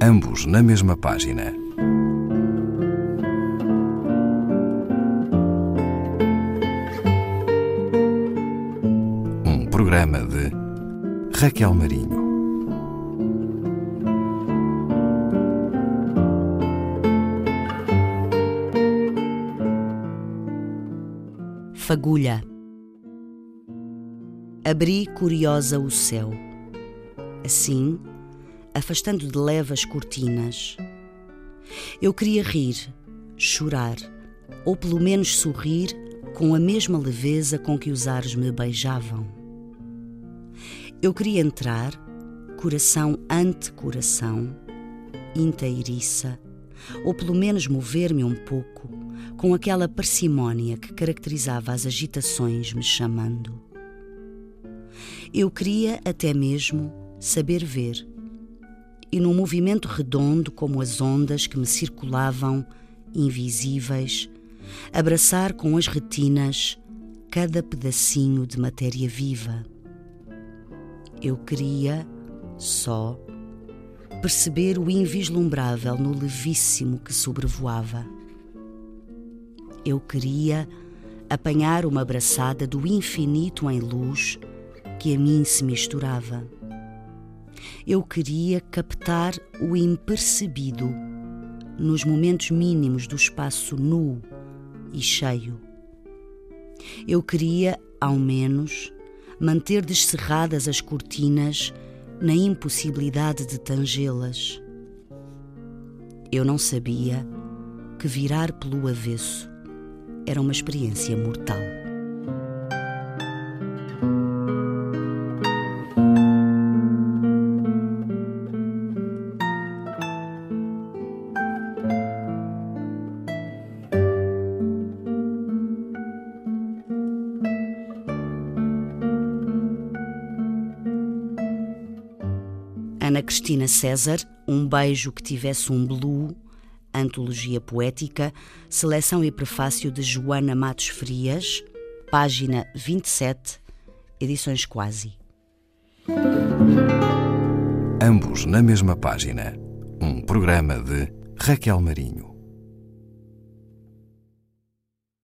ambos na mesma página. Um programa de Raquel Marinho. Fagulha. Abri curiosa o céu. Assim, afastando de leve as cortinas. Eu queria rir, chorar, ou pelo menos sorrir com a mesma leveza com que os ares me beijavam. Eu queria entrar, coração ante coração, inteiriça, ou pelo menos mover-me um pouco com aquela parcimônia que caracterizava as agitações me chamando. Eu queria até mesmo saber ver, e num movimento redondo como as ondas que me circulavam, invisíveis, abraçar com as retinas cada pedacinho de matéria viva. Eu queria, só, perceber o invislumbrável no levíssimo que sobrevoava. Eu queria apanhar uma abraçada do infinito em luz que a mim se misturava. Eu queria captar o impercebido nos momentos mínimos do espaço nu e cheio. Eu queria, ao menos, manter descerradas as cortinas na impossibilidade de tangê-las. Eu não sabia que virar pelo avesso era uma experiência mortal. Ana Cristina César, Um Beijo que Tivesse um Blue, Antologia Poética, seleção e prefácio de Joana Matos Frias, página 27, edições quase. Ambos na mesma página. Um programa de Raquel Marinho.